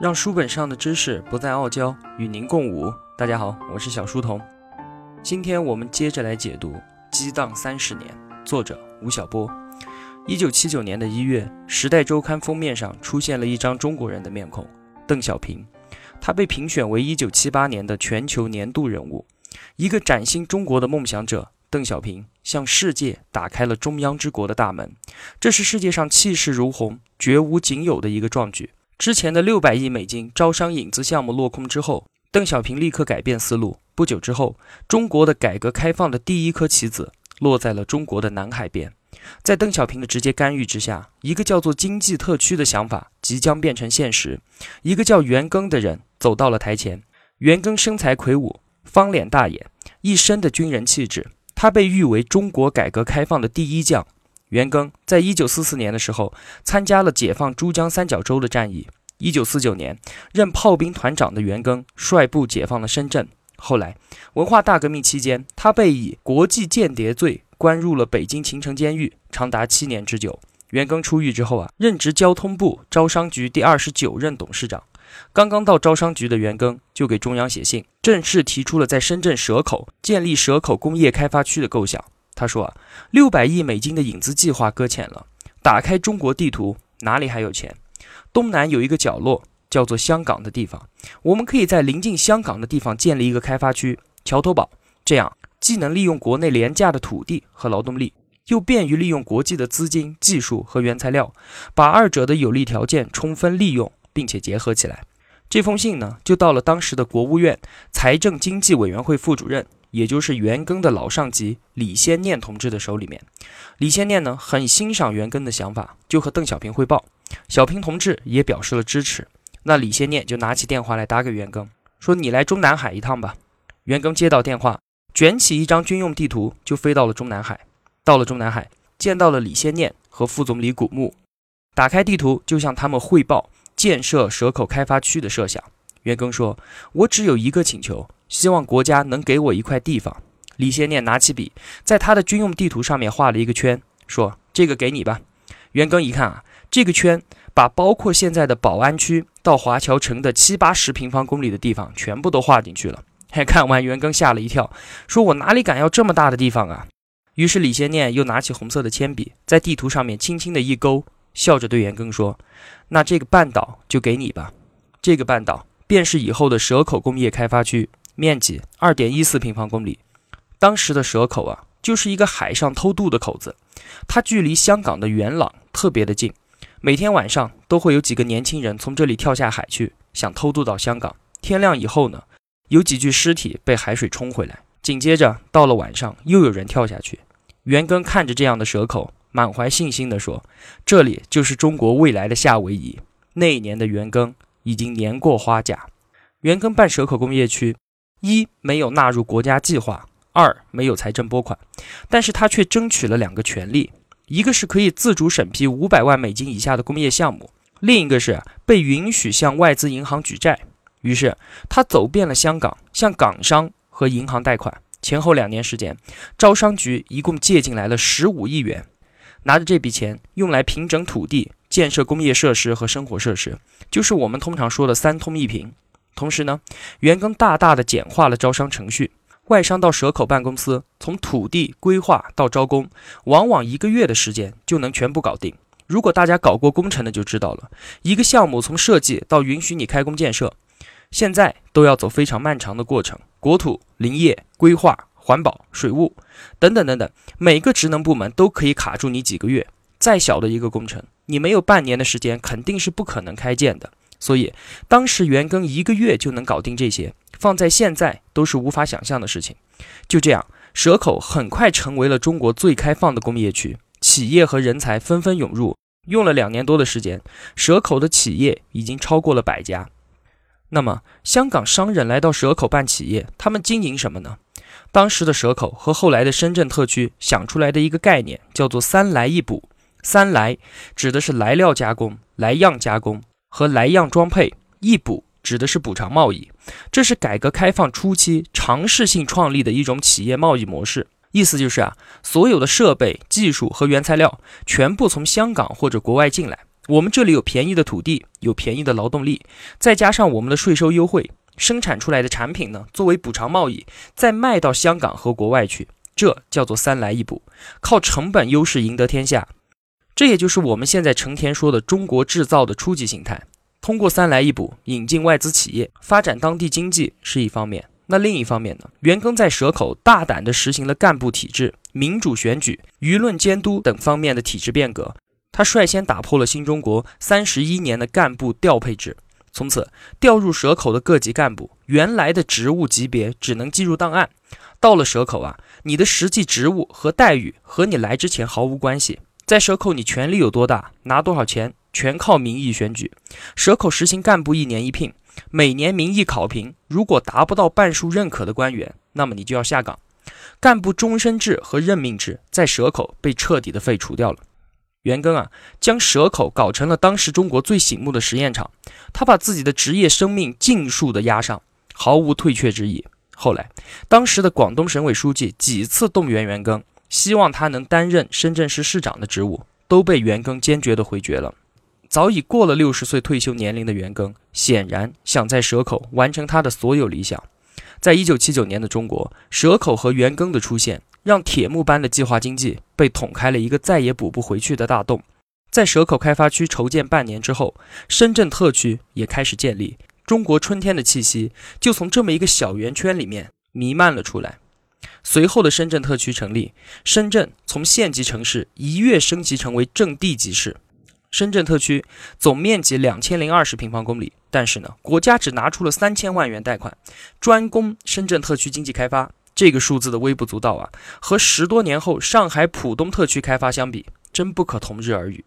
让书本上的知识不再傲娇，与您共舞。大家好，我是小书童。今天我们接着来解读《激荡三十年》，作者吴晓波。一九七九年的一月，《时代周刊》封面上出现了一张中国人的面孔——邓小平。他被评选为一九七八年的全球年度人物。一个崭新中国的梦想者，邓小平向世界打开了中央之国的大门。这是世界上气势如虹、绝无仅有的一个壮举。之前的六百亿美金招商引资项目落空之后，邓小平立刻改变思路。不久之后，中国的改革开放的第一颗棋子落在了中国的南海边。在邓小平的直接干预之下，一个叫做经济特区的想法即将变成现实。一个叫袁庚的人走到了台前。袁庚身材魁梧，方脸大眼，一身的军人气质。他被誉为中国改革开放的第一将。袁庚在一九四四年的时候参加了解放珠江三角洲的战役。一九四九年，任炮兵团长的袁庚率部解放了深圳。后来，文化大革命期间，他被以国际间谍罪关入了北京秦城监狱，长达七年之久。袁庚出狱之后啊，任职交通部招商局第二十九任董事长。刚刚到招商局的袁庚就给中央写信，正式提出了在深圳蛇口建立蛇口工业开发区的构想。他说啊，六百亿美金的引资计划搁浅了。打开中国地图，哪里还有钱？东南有一个角落叫做香港的地方，我们可以在临近香港的地方建立一个开发区——桥头堡。这样既能利用国内廉价的土地和劳动力，又便于利用国际的资金、技术和原材料，把二者的有利条件充分利用，并且结合起来。这封信呢，就到了当时的国务院财政经济委员会副主任。也就是袁庚的老上级李先念同志的手里面，李先念呢很欣赏袁庚的想法，就和邓小平汇报，小平同志也表示了支持。那李先念就拿起电话来打给袁庚，说：“你来中南海一趟吧。”袁庚接到电话，卷起一张军用地图就飞到了中南海。到了中南海，见到了李先念和副总理古牧，打开地图就向他们汇报建设蛇口开发区的设想。袁庚说：“我只有一个请求。”希望国家能给我一块地方。李先念拿起笔，在他的军用地图上面画了一个圈，说：“这个给你吧。”袁庚一看啊，这个圈把包括现在的宝安区到华侨城的七八十平方公里的地方全部都画进去了。看完，袁庚吓了一跳，说：“我哪里敢要这么大的地方啊？”于是李先念又拿起红色的铅笔，在地图上面轻轻的一勾，笑着对袁庚说：“那这个半岛就给你吧。这个半岛便是以后的蛇口工业开发区。”面积二点一四平方公里，当时的蛇口啊，就是一个海上偷渡的口子，它距离香港的元朗特别的近，每天晚上都会有几个年轻人从这里跳下海去，想偷渡到香港。天亮以后呢，有几具尸体被海水冲回来，紧接着到了晚上，又有人跳下去。袁庚看着这样的蛇口，满怀信心地说：“这里就是中国未来的夏威夷。”那一年的袁庚已经年过花甲。袁庚办蛇口工业区。一没有纳入国家计划，二没有财政拨款，但是他却争取了两个权利，一个是可以自主审批五百万美金以下的工业项目，另一个是被允许向外资银行举债。于是他走遍了香港，向港商和银行贷款，前后两年时间，招商局一共借进来了十五亿元，拿着这笔钱用来平整土地，建设工业设施和生活设施，就是我们通常说的三通一平。同时呢，袁庚大大的简化了招商程序，外商到蛇口办公司，从土地规划到招工，往往一个月的时间就能全部搞定。如果大家搞过工程的就知道了，一个项目从设计到允许你开工建设，现在都要走非常漫长的过程，国土、林业、规划、环保、水务等等等等，每个职能部门都可以卡住你几个月。再小的一个工程，你没有半年的时间，肯定是不可能开建的。所以，当时袁庚一个月就能搞定这些，放在现在都是无法想象的事情。就这样，蛇口很快成为了中国最开放的工业区，企业和人才纷纷涌入。用了两年多的时间，蛇口的企业已经超过了百家。那么，香港商人来到蛇口办企业，他们经营什么呢？当时的蛇口和后来的深圳特区想出来的一个概念叫做“三来一补”。三来指的是来料加工、来样加工。和来样装配一补指的是补偿贸易，这是改革开放初期尝试性创立的一种企业贸易模式。意思就是啊，所有的设备、技术和原材料全部从香港或者国外进来，我们这里有便宜的土地，有便宜的劳动力，再加上我们的税收优惠，生产出来的产品呢，作为补偿贸易，再卖到香港和国外去，这叫做三来一补，靠成本优势赢得天下。这也就是我们现在成天说的中国制造的初级形态。通过三来一补，引进外资企业，发展当地经济是一方面。那另一方面呢？袁庚在蛇口大胆地实行了干部体制、民主选举、舆论监督等方面的体制变革。他率先打破了新中国三十一年的干部调配制，从此调入蛇口的各级干部，原来的职务级别只能记入档案。到了蛇口啊，你的实际职务和待遇和你来之前毫无关系。在蛇口，你权力有多大，拿多少钱，全靠民意选举。蛇口实行干部一年一聘。每年民意考评，如果达不到半数认可的官员，那么你就要下岗。干部终身制和任命制在蛇口被彻底的废除掉了。袁庚啊，将蛇口搞成了当时中国最醒目的实验场，他把自己的职业生命尽数的压上，毫无退却之意。后来，当时的广东省委书记几次动员袁庚，希望他能担任深圳市市长的职务，都被袁庚坚决的回绝了。早已过了六十岁退休年龄的袁庚，显然想在蛇口完成他的所有理想。在一九七九年的中国，蛇口和袁庚的出现，让铁幕般的计划经济被捅开了一个再也补不回去的大洞。在蛇口开发区筹建半年之后，深圳特区也开始建立，中国春天的气息就从这么一个小圆圈里面弥漫了出来。随后的深圳特区成立，深圳从县级城市一跃升级成为正地级市。深圳特区总面积两千零二十平方公里，但是呢，国家只拿出了三千万元贷款，专供深圳特区经济开发。这个数字的微不足道啊，和十多年后上海浦东特区开发相比，真不可同日而语。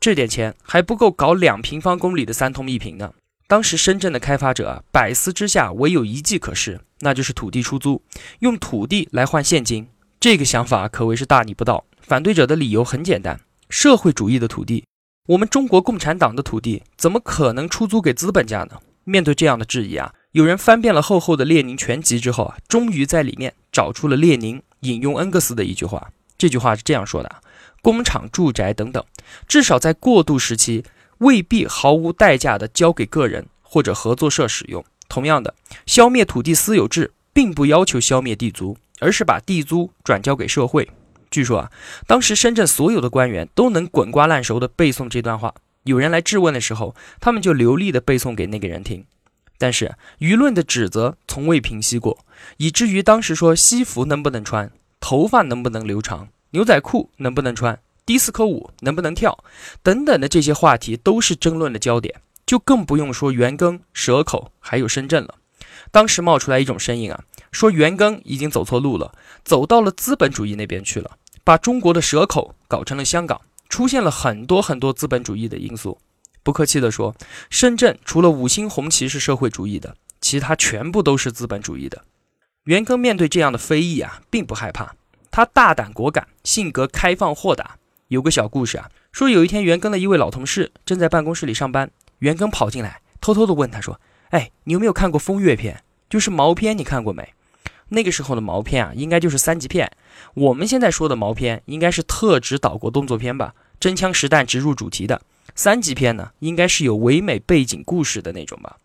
这点钱还不够搞两平方公里的三通一平呢。当时深圳的开发者啊，百思之下唯有一计可施，那就是土地出租，用土地来换现金。这个想法可谓是大逆不道。反对者的理由很简单：社会主义的土地。我们中国共产党的土地怎么可能出租给资本家呢？面对这样的质疑啊，有人翻遍了厚厚的列宁全集之后啊，终于在里面找出了列宁引用恩格斯的一句话。这句话是这样说的：工厂、住宅等等，至少在过渡时期未必毫无代价地交给个人或者合作社使用。同样的，消灭土地私有制，并不要求消灭地租，而是把地租转交给社会。据说啊，当时深圳所有的官员都能滚瓜烂熟地背诵这段话。有人来质问的时候，他们就流利地背诵给那个人听。但是舆论的指责从未平息过，以至于当时说西服能不能穿，头发能不能留长，牛仔裤能不能穿，迪斯科舞能不能跳，等等的这些话题都是争论的焦点。就更不用说袁庚、蛇口还有深圳了。当时冒出来一种声音啊，说袁庚已经走错路了，走到了资本主义那边去了。把中国的蛇口搞成了香港，出现了很多很多资本主义的因素。不客气地说，深圳除了五星红旗是社会主义的，其他全部都是资本主义的。袁庚面对这样的非议啊，并不害怕，他大胆果敢，性格开放豁达。有个小故事啊，说有一天袁庚的一位老同事正在办公室里上班，袁庚跑进来，偷偷地问他说：“哎，你有没有看过风月片？就是毛片，你看过没？”那个时候的毛片啊，应该就是三级片。我们现在说的毛片，应该是特指岛国动作片吧？真枪实弹直入主题的。三级片呢，应该是有唯美背景故事的那种吧？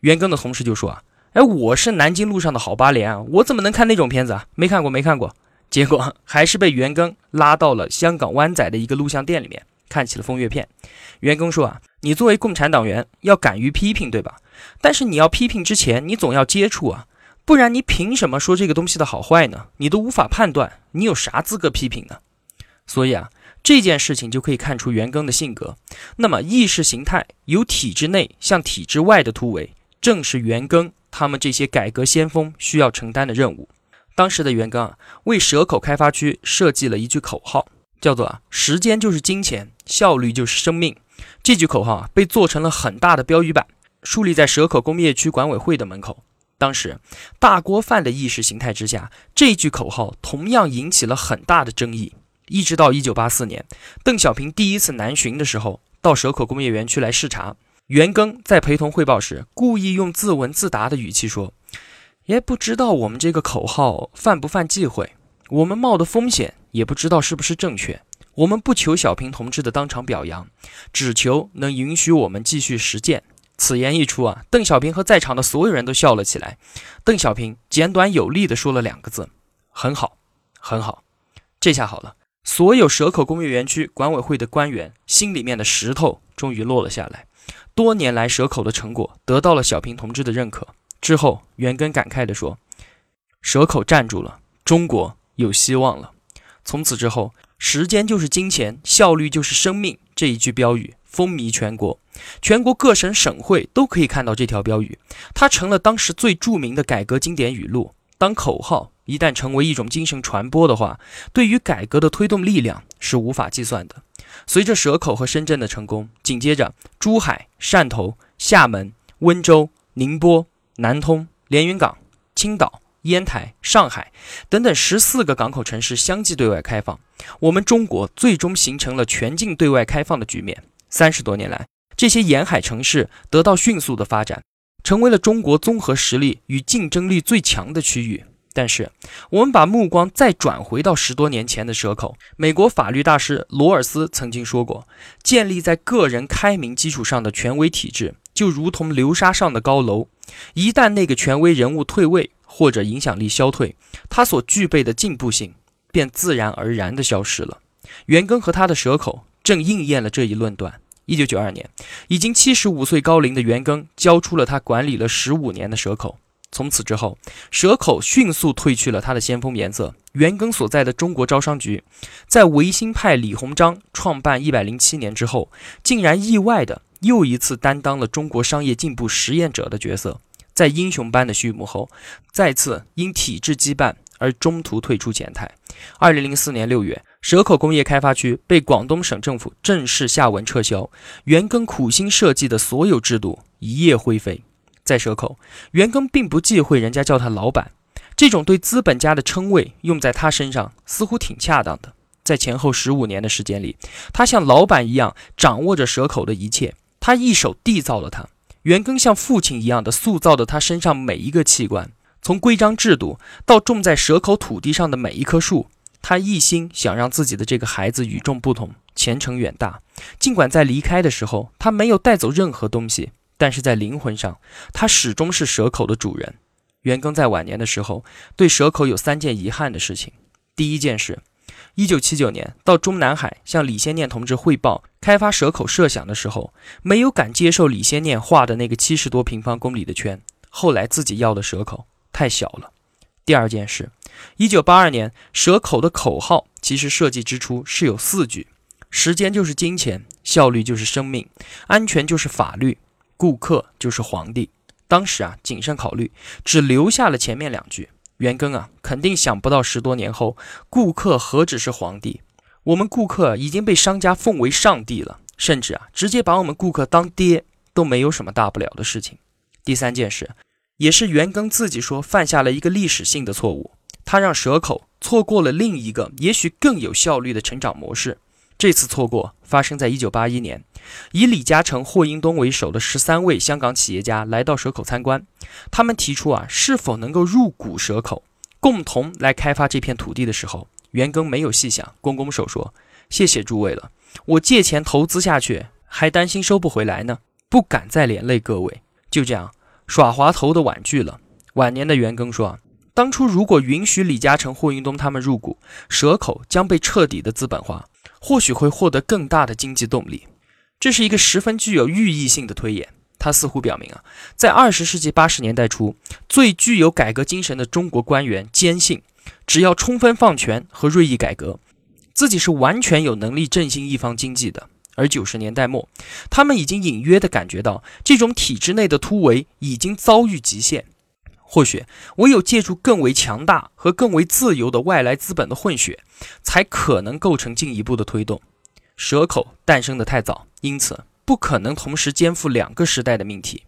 袁庚的同事就说啊，哎，我是南京路上的好八连啊，我怎么能看那种片子啊？没看过，没看过。结果还是被袁庚拉到了香港湾仔的一个录像店里面，看起了风月片。袁庚说啊，你作为共产党员，要敢于批评，对吧？但是你要批评之前，你总要接触啊。不然你凭什么说这个东西的好坏呢？你都无法判断，你有啥资格批评呢？所以啊，这件事情就可以看出袁庚的性格。那么意识形态由体制内向体制外的突围，正是袁庚他们这些改革先锋需要承担的任务。当时的袁庚啊，为蛇口开发区设计了一句口号，叫做“，时间就是金钱，效率就是生命”。这句口号啊，被做成了很大的标语板，树立在蛇口工业区管委会的门口。当时，大锅饭的意识形态之下，这句口号同样引起了很大的争议。一直到一九八四年，邓小平第一次南巡的时候，到蛇口工业园区来视察，袁庚在陪同汇报时，故意用自问自答的语气说：“也不知道我们这个口号犯不犯忌讳，我们冒的风险也不知道是不是正确。我们不求小平同志的当场表扬，只求能允许我们继续实践。此言一出啊，邓小平和在场的所有人都笑了起来。邓小平简短有力地说了两个字：“很好，很好。”这下好了，所有蛇口工业园区管委会的官员心里面的石头终于落了下来。多年来蛇口的成果得到了小平同志的认可。之后，袁庚感慨地说：“蛇口站住了，中国有希望了。”从此之后。时间就是金钱，效率就是生命。这一句标语风靡全国，全国各省省会都可以看到这条标语，它成了当时最著名的改革经典语录。当口号一旦成为一种精神传播的话，对于改革的推动力量是无法计算的。随着蛇口和深圳的成功，紧接着珠海、汕头、厦门、温州、宁波、南通、连云港、青岛。烟台、上海等等十四个港口城市相继对外开放，我们中国最终形成了全境对外开放的局面。三十多年来，这些沿海城市得到迅速的发展，成为了中国综合实力与竞争力最强的区域。但是，我们把目光再转回到十多年前的蛇口，美国法律大师罗尔斯曾经说过：“建立在个人开明基础上的权威体制，就如同流沙上的高楼，一旦那个权威人物退位。”或者影响力消退，他所具备的进步性便自然而然地消失了。袁庚和他的蛇口正应验了这一论断。一九九二年，已经七十五岁高龄的袁庚交出了他管理了十五年的蛇口。从此之后，蛇口迅速褪去了他的先锋颜色。袁庚所在的中国招商局，在维新派李鸿章创办一百零七年之后，竟然意外的又一次担当了中国商业进步实验者的角色。在英雄般的序幕后，再次因体制羁绊而中途退出前台。二零零四年六月，蛇口工业开发区被广东省政府正式下文撤销，袁庚苦心设计的所有制度一夜灰飞。在蛇口，袁庚并不忌讳人家叫他老板，这种对资本家的称谓用在他身上似乎挺恰当的。在前后十五年的时间里，他像老板一样掌握着蛇口的一切，他一手缔造了它。袁庚像父亲一样的塑造着他身上每一个器官，从规章制度到种在蛇口土地上的每一棵树，他一心想让自己的这个孩子与众不同，前程远大。尽管在离开的时候他没有带走任何东西，但是在灵魂上，他始终是蛇口的主人。袁庚在晚年的时候对蛇口有三件遗憾的事情，第一件事。一九七九年到中南海向李先念同志汇报开发蛇口设想的时候，没有敢接受李先念画的那个七十多平方公里的圈。后来自己要的蛇口太小了。第二件事，一九八二年蛇口的口号其实设计之初是有四句：时间就是金钱，效率就是生命，安全就是法律，顾客就是皇帝。当时啊，谨慎考虑，只留下了前面两句。袁庚啊，肯定想不到十多年后，顾客何止是皇帝，我们顾客已经被商家奉为上帝了，甚至啊，直接把我们顾客当爹都没有什么大不了的事情。第三件事，也是袁庚自己说犯下了一个历史性的错误，他让蛇口错过了另一个也许更有效率的成长模式。这次错过发生在一九八一年，以李嘉诚、霍英东为首的十三位香港企业家来到蛇口参观，他们提出啊，是否能够入股蛇口，共同来开发这片土地的时候，袁庚没有细想，拱拱手说：“谢谢诸位了，我借钱投资下去，还担心收不回来呢，不敢再连累各位。”就这样耍滑头的婉拒了。晚年的袁庚说：“当初如果允许李嘉诚、霍英东他们入股，蛇口将被彻底的资本化。”或许会获得更大的经济动力，这是一个十分具有寓意性的推演。它似乎表明啊，在二十世纪八十年代初，最具有改革精神的中国官员坚信，只要充分放权和锐意改革，自己是完全有能力振兴一方经济的。而九十年代末，他们已经隐约地感觉到，这种体制内的突围已经遭遇极限。或许唯有借助更为强大和更为自由的外来资本的混血，才可能构成进一步的推动。蛇口诞生的太早，因此不可能同时肩负两个时代的命题。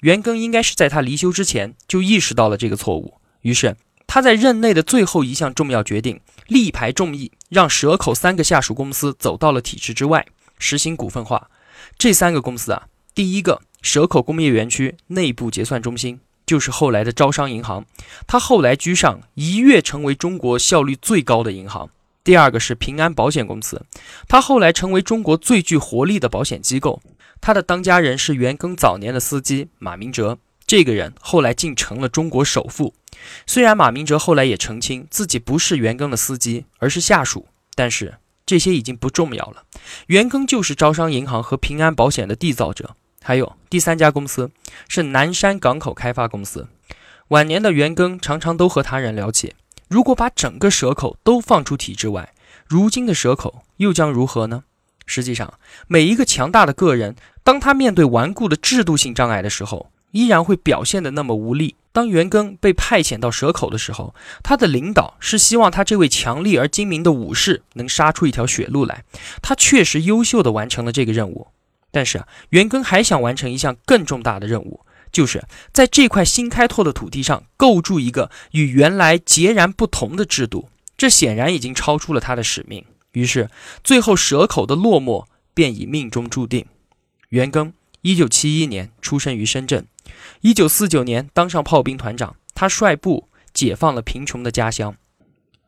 袁庚应该是在他离休之前就意识到了这个错误，于是他在任内的最后一项重要决定，力排众议，让蛇口三个下属公司走到了体制之外，实行股份化。这三个公司啊，第一个蛇口工业园区内部结算中心。就是后来的招商银行，它后来居上，一跃成为中国效率最高的银行。第二个是平安保险公司，它后来成为中国最具活力的保险机构。它的当家人是袁庚早年的司机马明哲，这个人后来竟成了中国首富。虽然马明哲后来也澄清自己不是袁庚的司机，而是下属，但是这些已经不重要了。袁庚就是招商银行和平安保险的缔造者。还有第三家公司是南山港口开发公司。晚年的袁庚常常都和他人聊起。如果把整个蛇口都放出体制外，如今的蛇口又将如何呢？实际上，每一个强大的个人，当他面对顽固的制度性障碍的时候，依然会表现得那么无力。当袁庚被派遣到蛇口的时候，他的领导是希望他这位强力而精明的武士能杀出一条血路来。他确实优秀地完成了这个任务，但是啊，袁庚还想完成一项更重大的任务。就是在这块新开拓的土地上构筑一个与原来截然不同的制度，这显然已经超出了他的使命。于是，最后蛇口的落寞便已命中注定。袁庚，一九七一年出生于深圳，一九四九年当上炮兵团长，他率部解放了贫穷的家乡。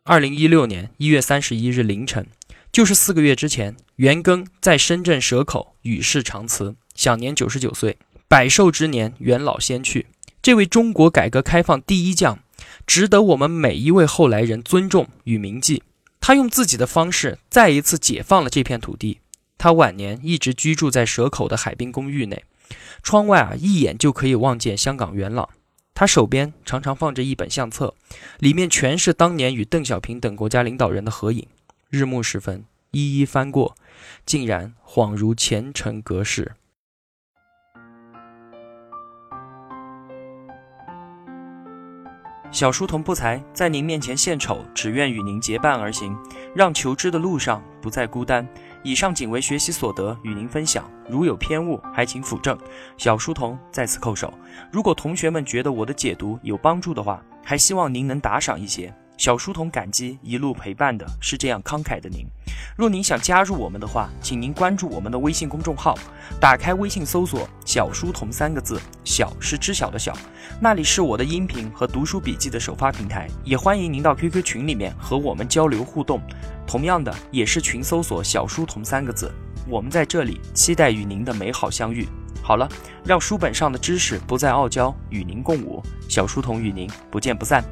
二零一六年一月三十一日凌晨，就是四个月之前，袁庚在深圳蛇口与世长辞，享年九十九岁。百寿之年，元老先去。这位中国改革开放第一将，值得我们每一位后来人尊重与铭记。他用自己的方式再一次解放了这片土地。他晚年一直居住在蛇口的海滨公寓内，窗外啊，一眼就可以望见香港元朗。他手边常常放着一本相册，里面全是当年与邓小平等国家领导人的合影。日暮时分，一一翻过，竟然恍如前尘隔世。小书童不才，在您面前献丑，只愿与您结伴而行，让求知的路上不再孤单。以上仅为学习所得，与您分享，如有偏误，还请斧正。小书童在此叩首。如果同学们觉得我的解读有帮助的话，还希望您能打赏一些。小书童感激一路陪伴的是这样慷慨的您。若您想加入我们的话，请您关注我们的微信公众号，打开微信搜索“小书童”三个字，小是知晓的小，那里是我的音频和读书笔记的首发平台。也欢迎您到 QQ 群里面和我们交流互动，同样的也是群搜索“小书童”三个字。我们在这里期待与您的美好相遇。好了，让书本上的知识不再傲娇，与您共舞。小书童与您不见不散。